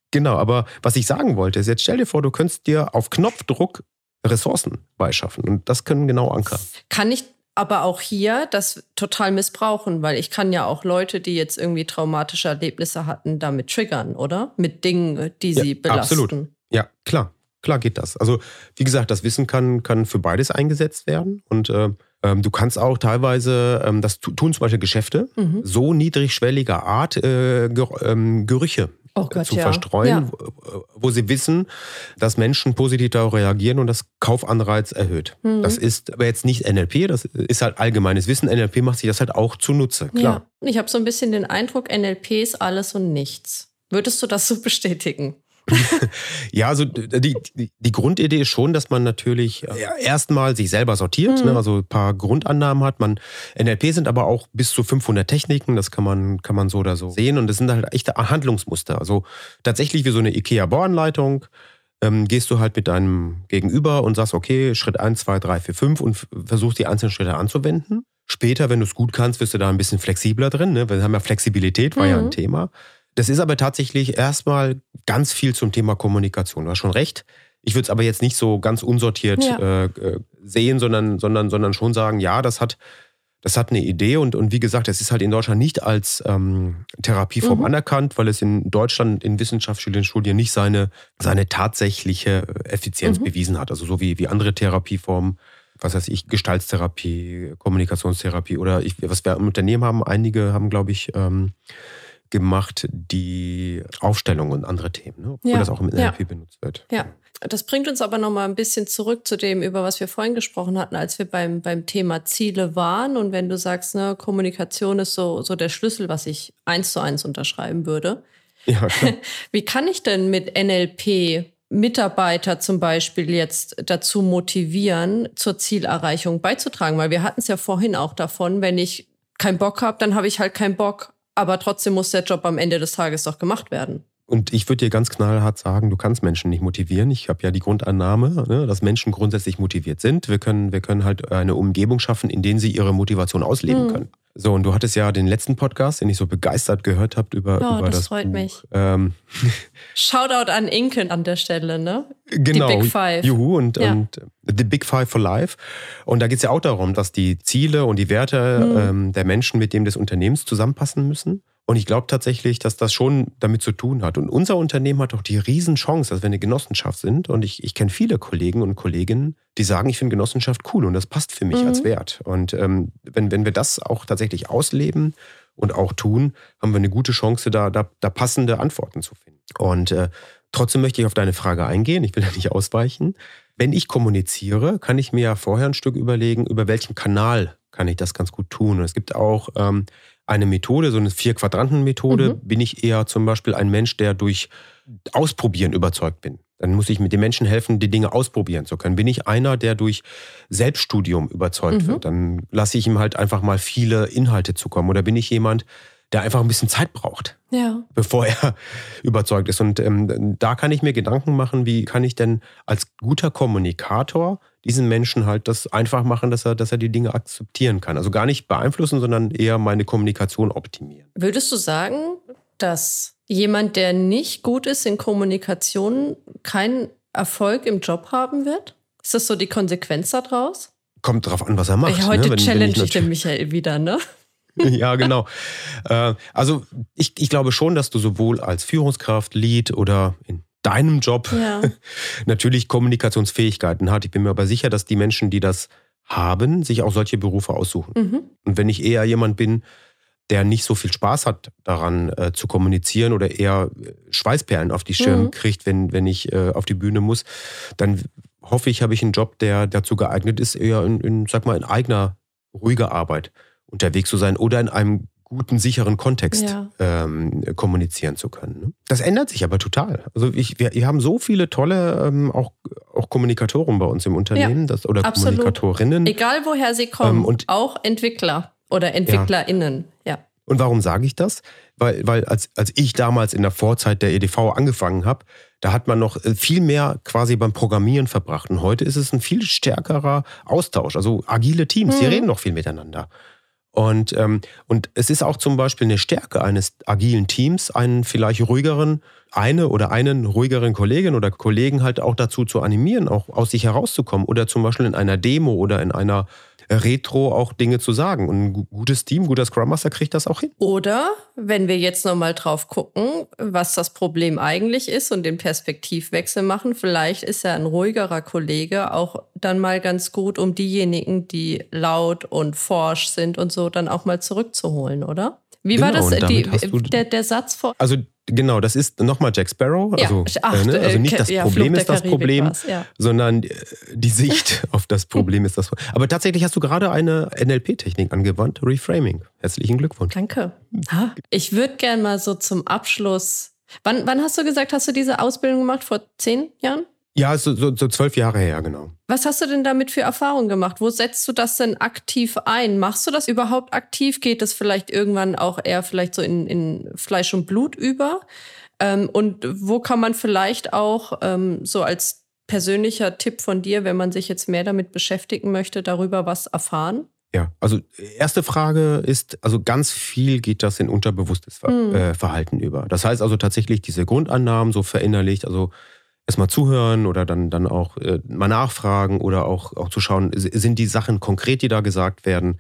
genau, aber was ich sagen wollte, ist, jetzt stell dir vor, du könntest dir auf Knopfdruck Ressourcen beischaffen. Und das können genau Anker. Kann ich aber auch hier das total missbrauchen, weil ich kann ja auch Leute, die jetzt irgendwie traumatische Erlebnisse hatten, damit triggern, oder? Mit Dingen, die sie ja, belasten. Absolut. Ja, klar. Klar geht das. Also, wie gesagt, das Wissen kann, kann für beides eingesetzt werden. Und äh, ähm, du kannst auch teilweise, ähm, das tun zum Beispiel Geschäfte, mhm. so niedrigschwelliger Art äh, ähm, Gerüche oh Gott, zu ja. verstreuen, ja. wo sie wissen, dass Menschen positiv darauf reagieren und das Kaufanreiz erhöht. Mhm. Das ist aber jetzt nicht NLP, das ist halt allgemeines Wissen. NLP macht sich das halt auch zunutze, klar. Ja. Ich habe so ein bisschen den Eindruck, NLP ist alles und nichts. Würdest du das so bestätigen? ja, also die, die, Grundidee ist schon, dass man natürlich äh, erstmal sich selber sortiert, mhm. ne, also ein paar Grundannahmen hat. Man, NLP sind aber auch bis zu 500 Techniken, das kann man, kann man so oder so sehen. Und das sind halt echte Handlungsmuster. Also tatsächlich wie so eine IKEA-Bauanleitung. ähm, gehst du halt mit deinem Gegenüber und sagst, okay, Schritt 1, 2, 3, 4, 5 und versuchst die einzelnen Schritte anzuwenden. Später, wenn du es gut kannst, wirst du da ein bisschen flexibler drin. Ne? Wir haben ja Flexibilität, war mhm. ja ein Thema. Das ist aber tatsächlich erstmal ganz viel zum Thema Kommunikation. Du hast schon recht. Ich würde es aber jetzt nicht so ganz unsortiert ja. äh, äh sehen, sondern, sondern, sondern schon sagen, ja, das hat, das hat eine Idee und, und wie gesagt, es ist halt in Deutschland nicht als ähm, Therapieform mhm. anerkannt, weil es in Deutschland in Wissenschaftsstudien nicht seine, seine tatsächliche Effizienz mhm. bewiesen hat. Also so wie, wie andere Therapieformen, was weiß ich, Gestaltstherapie, Kommunikationstherapie oder ich, was wir im Unternehmen haben, einige haben, glaube ich, ähm, gemacht, die Aufstellung und andere Themen, ne? obwohl ja. das auch im NLP ja. benutzt wird. Ja, das bringt uns aber noch mal ein bisschen zurück zu dem, über was wir vorhin gesprochen hatten, als wir beim, beim Thema Ziele waren. Und wenn du sagst, ne, Kommunikation ist so, so der Schlüssel, was ich eins zu eins unterschreiben würde. Ja, klar. Wie kann ich denn mit NLP Mitarbeiter zum Beispiel jetzt dazu motivieren, zur Zielerreichung beizutragen? Weil wir hatten es ja vorhin auch davon, wenn ich keinen Bock habe, dann habe ich halt keinen Bock. Aber trotzdem muss der Job am Ende des Tages doch gemacht werden. Und ich würde dir ganz knallhart sagen, du kannst Menschen nicht motivieren. Ich habe ja die Grundannahme, ne, dass Menschen grundsätzlich motiviert sind. Wir können, wir können halt eine Umgebung schaffen, in der sie ihre Motivation ausleben mhm. können. So, und du hattest ja den letzten Podcast, den ich so begeistert gehört habe über, oh, über das, das freut Buch. mich. Ähm. Shoutout an Inken an der Stelle, ne? Genau. Die Big Five. Juhu und, ja. und The Big Five for Life. Und da geht es ja auch darum, dass die Ziele und die Werte mhm. ähm, der Menschen mit dem des Unternehmens zusammenpassen müssen. Und ich glaube tatsächlich, dass das schon damit zu tun hat. Und unser Unternehmen hat auch die Riesenchance, dass wir eine Genossenschaft sind. Und ich, ich kenne viele Kollegen und Kolleginnen, die sagen, ich finde Genossenschaft cool und das passt für mich mhm. als Wert. Und ähm, wenn, wenn wir das auch tatsächlich ausleben und auch tun, haben wir eine gute Chance, da, da, da passende Antworten zu finden. Und äh, trotzdem möchte ich auf deine Frage eingehen. Ich will da nicht ausweichen. Wenn ich kommuniziere, kann ich mir ja vorher ein Stück überlegen, über welchen Kanal kann ich das ganz gut tun. Und es gibt auch ähm, eine Methode, so eine Vier-Quadranten-Methode, mhm. bin ich eher zum Beispiel ein Mensch, der durch Ausprobieren überzeugt bin. Dann muss ich mit den Menschen helfen, die Dinge ausprobieren zu können. Bin ich einer, der durch Selbststudium überzeugt mhm. wird, dann lasse ich ihm halt einfach mal viele Inhalte zukommen. Oder bin ich jemand, der einfach ein bisschen Zeit braucht, ja. bevor er überzeugt ist. Und ähm, da kann ich mir Gedanken machen, wie kann ich denn als guter Kommunikator diesen Menschen halt das einfach machen, dass er, dass er die Dinge akzeptieren kann. Also gar nicht beeinflussen, sondern eher meine Kommunikation optimieren. Würdest du sagen, dass jemand, der nicht gut ist in Kommunikation, keinen Erfolg im Job haben wird? Ist das so die Konsequenz daraus? Kommt drauf an, was er macht. Ja, heute ne? wenn, challenge wenn ich, ich den Michael wieder, ne? ja, genau. Äh, also ich, ich glaube schon, dass du sowohl als Führungskraft, Lead oder in deinem Job ja. natürlich Kommunikationsfähigkeiten hat. Ich bin mir aber sicher, dass die Menschen, die das haben, sich auch solche Berufe aussuchen. Mhm. Und wenn ich eher jemand bin, der nicht so viel Spaß hat daran äh, zu kommunizieren oder eher äh, Schweißperlen auf die Stirn mhm. kriegt, wenn, wenn ich äh, auf die Bühne muss, dann hoffe ich, habe ich einen Job, der dazu geeignet ist, eher in, in sag mal, in eigener, ruhiger Arbeit unterwegs zu sein oder in einem guten, sicheren Kontext ja. ähm, kommunizieren zu können. Ne? Das ändert sich aber total. Also ich, wir, wir haben so viele tolle ähm, auch, auch Kommunikatoren bei uns im Unternehmen ja, das, oder absolut. Kommunikatorinnen. Egal woher sie kommen, ähm, und auch Entwickler oder EntwicklerInnen. Ja. ja. Und warum sage ich das? Weil, weil als, als ich damals in der Vorzeit der EDV angefangen habe, da hat man noch äh, viel mehr quasi beim Programmieren verbracht. Und heute ist es ein viel stärkerer Austausch. Also agile Teams, mhm. die reden noch viel miteinander. Und, ähm, und es ist auch zum Beispiel eine Stärke eines agilen Teams, einen vielleicht ruhigeren, eine oder einen ruhigeren Kollegin oder Kollegen halt auch dazu zu animieren, auch aus sich herauszukommen oder zum Beispiel in einer Demo oder in einer Retro auch Dinge zu sagen. Und ein gutes Team, guter Scrum Master kriegt das auch hin. Oder wenn wir jetzt nochmal drauf gucken, was das Problem eigentlich ist und den Perspektivwechsel machen, vielleicht ist ja ein ruhigerer Kollege auch dann mal ganz gut, um diejenigen, die laut und forsch sind und so, dann auch mal zurückzuholen, oder? Wie genau, war das, die, der, der Satz vor? Also Genau, das ist nochmal Jack Sparrow. Also, ja, ach, äh, ne? also nicht das ja, Problem ist das Problem, ja. sondern äh, die Sicht auf das Problem ist das Problem. Aber tatsächlich hast du gerade eine NLP-Technik angewandt, Reframing. Herzlichen Glückwunsch. Danke. Ich würde gerne mal so zum Abschluss. Wann, wann hast du gesagt, hast du diese Ausbildung gemacht? Vor zehn Jahren? Ja, so, so, so zwölf Jahre her, genau. Was hast du denn damit für Erfahrungen gemacht? Wo setzt du das denn aktiv ein? Machst du das überhaupt aktiv? Geht das vielleicht irgendwann auch eher vielleicht so in, in Fleisch und Blut über? Ähm, und wo kann man vielleicht auch ähm, so als persönlicher Tipp von dir, wenn man sich jetzt mehr damit beschäftigen möchte, darüber was erfahren? Ja, also erste Frage ist, also ganz viel geht das in unterbewusstes Ver mhm. äh, Verhalten über. Das heißt also tatsächlich diese Grundannahmen so verinnerlicht, also erstmal zuhören oder dann, dann auch äh, mal nachfragen oder auch, auch zu schauen, sind die Sachen konkret, die da gesagt werden.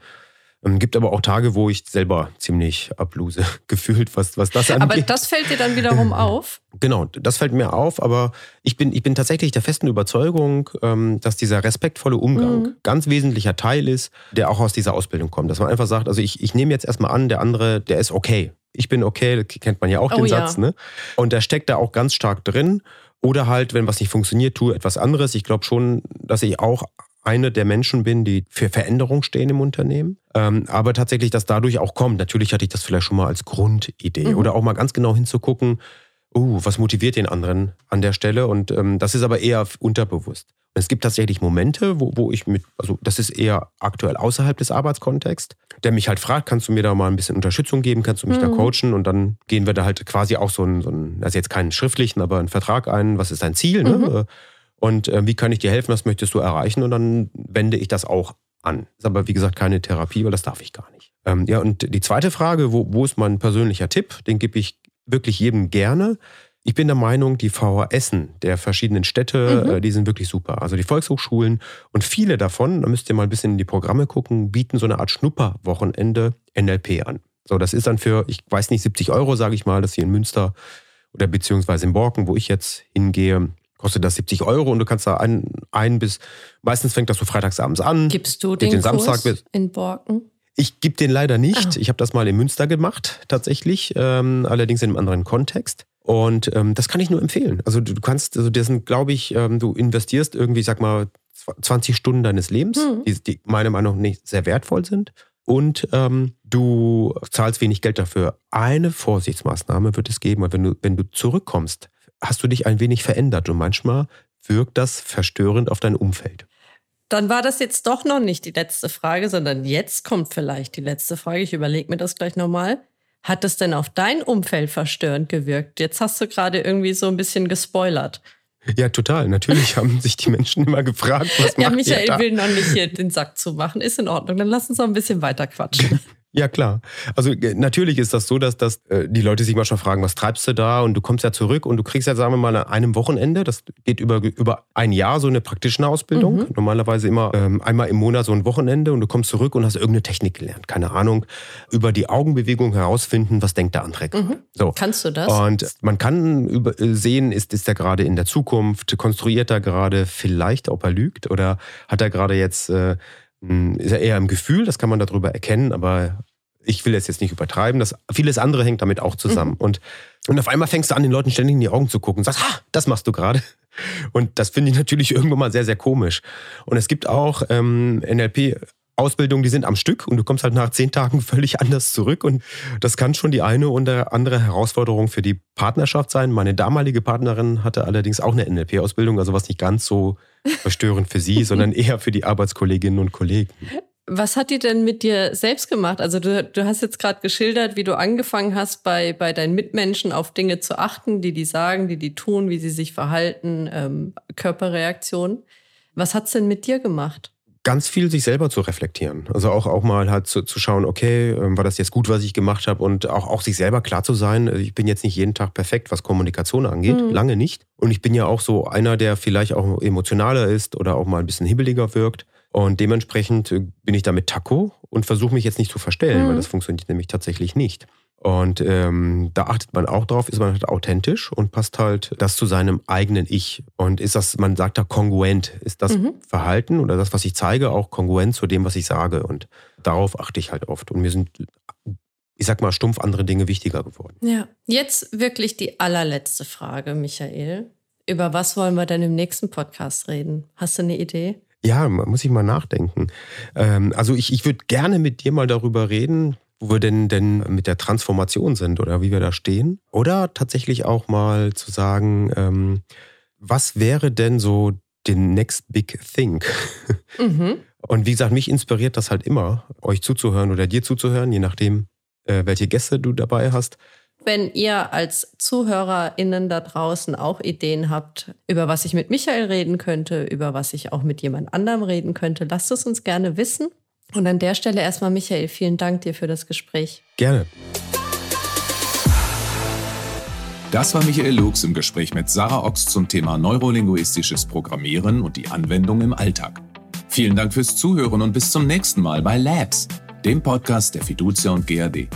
Ähm, gibt aber auch Tage, wo ich selber ziemlich abluse gefühlt, was, was das angeht. Aber das fällt dir dann wiederum auf? Genau, das fällt mir auf, aber ich bin, ich bin tatsächlich der festen Überzeugung, ähm, dass dieser respektvolle Umgang mhm. ganz wesentlicher Teil ist, der auch aus dieser Ausbildung kommt. Dass man einfach sagt, also ich, ich nehme jetzt erstmal an, der andere, der ist okay. Ich bin okay, das kennt man ja auch oh, den ja. Satz, ne? Und der steckt da auch ganz stark drin. Oder halt, wenn was nicht funktioniert, tue etwas anderes. Ich glaube schon, dass ich auch eine der Menschen bin, die für Veränderung stehen im Unternehmen. Ähm, aber tatsächlich, dass dadurch auch kommt. Natürlich hatte ich das vielleicht schon mal als Grundidee. Mhm. Oder auch mal ganz genau hinzugucken, uh, was motiviert den anderen an der Stelle? Und ähm, das ist aber eher unterbewusst. Und es gibt tatsächlich Momente, wo, wo ich mit, also das ist eher aktuell außerhalb des Arbeitskontexts, der mich halt fragt, kannst du mir da mal ein bisschen Unterstützung geben, kannst du mich mhm. da coachen? Und dann gehen wir da halt quasi auch so einen, so einen, also jetzt keinen schriftlichen, aber einen Vertrag ein, was ist dein Ziel? Ne? Mhm. Und äh, wie kann ich dir helfen, was möchtest du erreichen? Und dann wende ich das auch an. Ist aber wie gesagt keine Therapie, weil das darf ich gar nicht. Ähm, ja, und die zweite Frage, wo, wo ist mein persönlicher Tipp? Den gebe ich wirklich jedem gerne. Ich bin der Meinung, die VHSen der verschiedenen Städte, mhm. äh, die sind wirklich super. Also die Volkshochschulen und viele davon, da müsst ihr mal ein bisschen in die Programme gucken, bieten so eine Art Schnupperwochenende NLP an. So, das ist dann für, ich weiß nicht, 70 Euro, sage ich mal, das hier in Münster oder beziehungsweise in Borken, wo ich jetzt hingehe, kostet das 70 Euro und du kannst da ein, ein bis, meistens fängt das so freitagsabends an. Gibst du den, den Kurs Samstag in Borken? Ich gebe den leider nicht. Ah. Ich habe das mal in Münster gemacht, tatsächlich, ähm, allerdings in einem anderen Kontext. Und ähm, das kann ich nur empfehlen. Also du kannst, also das sind, glaube ich, ähm, du investierst irgendwie, sag mal, 20 Stunden deines Lebens, mhm. die, die meiner Meinung nach nicht sehr wertvoll sind. Und ähm, du zahlst wenig Geld dafür. Eine Vorsichtsmaßnahme wird es geben, weil wenn du, wenn du zurückkommst, hast du dich ein wenig verändert und manchmal wirkt das verstörend auf dein Umfeld. Dann war das jetzt doch noch nicht die letzte Frage, sondern jetzt kommt vielleicht die letzte Frage. Ich überlege mir das gleich nochmal. Hat es denn auf dein Umfeld verstörend gewirkt? Jetzt hast du gerade irgendwie so ein bisschen gespoilert. Ja, total. Natürlich haben sich die Menschen immer gefragt, was ja, macht Michael ihr da? will noch nicht hier den Sack zumachen. Ist in Ordnung. Dann lass uns noch ein bisschen weiter quatschen. Ja, klar. Also äh, natürlich ist das so, dass, dass äh, die Leute sich mal schon fragen, was treibst du da? Und du kommst ja zurück und du kriegst ja, sagen wir mal, an einem Wochenende, das geht über, über ein Jahr so eine praktische Ausbildung. Mhm. Normalerweise immer ähm, einmal im Monat so ein Wochenende und du kommst zurück und hast irgendeine Technik gelernt. Keine Ahnung. Über die Augenbewegung herausfinden, was denkt der andere mhm. So. Kannst du das? Und man kann über, äh, sehen, ist, ist er gerade in der Zukunft, konstruiert er gerade vielleicht, ob er lügt oder hat er gerade jetzt... Äh, ist ja eher im Gefühl, das kann man darüber erkennen, aber ich will es jetzt nicht übertreiben. Das, vieles andere hängt damit auch zusammen. Mhm. Und, und auf einmal fängst du an, den Leuten ständig in die Augen zu gucken und sagst, ha, das machst du gerade. Und das finde ich natürlich irgendwann mal sehr, sehr komisch. Und es gibt auch ähm, NLP. Ausbildungen, die sind am Stück und du kommst halt nach zehn Tagen völlig anders zurück. Und das kann schon die eine oder andere Herausforderung für die Partnerschaft sein. Meine damalige Partnerin hatte allerdings auch eine NLP-Ausbildung, also was nicht ganz so verstörend für sie, sondern eher für die Arbeitskolleginnen und Kollegen. Was hat die denn mit dir selbst gemacht? Also du, du hast jetzt gerade geschildert, wie du angefangen hast, bei, bei deinen Mitmenschen auf Dinge zu achten, die die sagen, die die tun, wie sie sich verhalten, ähm, Körperreaktionen. Was hat's denn mit dir gemacht? Ganz viel sich selber zu reflektieren. Also auch, auch mal halt zu, zu schauen, okay, ähm, war das jetzt gut, was ich gemacht habe? Und auch, auch sich selber klar zu sein, äh, ich bin jetzt nicht jeden Tag perfekt, was Kommunikation angeht, mhm. lange nicht. Und ich bin ja auch so einer, der vielleicht auch emotionaler ist oder auch mal ein bisschen hibbeliger wirkt. Und dementsprechend äh, bin ich da mit Taco und versuche mich jetzt nicht zu verstellen, mhm. weil das funktioniert nämlich tatsächlich nicht. Und ähm, da achtet man auch drauf, ist man halt authentisch und passt halt das zu seinem eigenen Ich. Und ist das, man sagt da kongruent, ist das mhm. Verhalten oder das, was ich zeige, auch kongruent zu dem, was ich sage. Und darauf achte ich halt oft. Und mir sind, ich sag mal, stumpf andere Dinge wichtiger geworden. Ja, jetzt wirklich die allerletzte Frage, Michael. Über was wollen wir denn im nächsten Podcast reden? Hast du eine Idee? Ja, muss ich mal nachdenken. Ähm, also ich, ich würde gerne mit dir mal darüber reden, wo wir denn, denn mit der Transformation sind oder wie wir da stehen. Oder tatsächlich auch mal zu sagen, ähm, was wäre denn so the next big thing? Mhm. Und wie gesagt, mich inspiriert das halt immer, euch zuzuhören oder dir zuzuhören, je nachdem, äh, welche Gäste du dabei hast. Wenn ihr als ZuhörerInnen da draußen auch Ideen habt, über was ich mit Michael reden könnte, über was ich auch mit jemand anderem reden könnte, lasst es uns gerne wissen. Und an der Stelle erstmal, Michael, vielen Dank dir für das Gespräch. Gerne. Das war Michael Lux im Gespräch mit Sarah Ochs zum Thema neurolinguistisches Programmieren und die Anwendung im Alltag. Vielen Dank fürs Zuhören und bis zum nächsten Mal bei Labs, dem Podcast der Fiducia und GAD.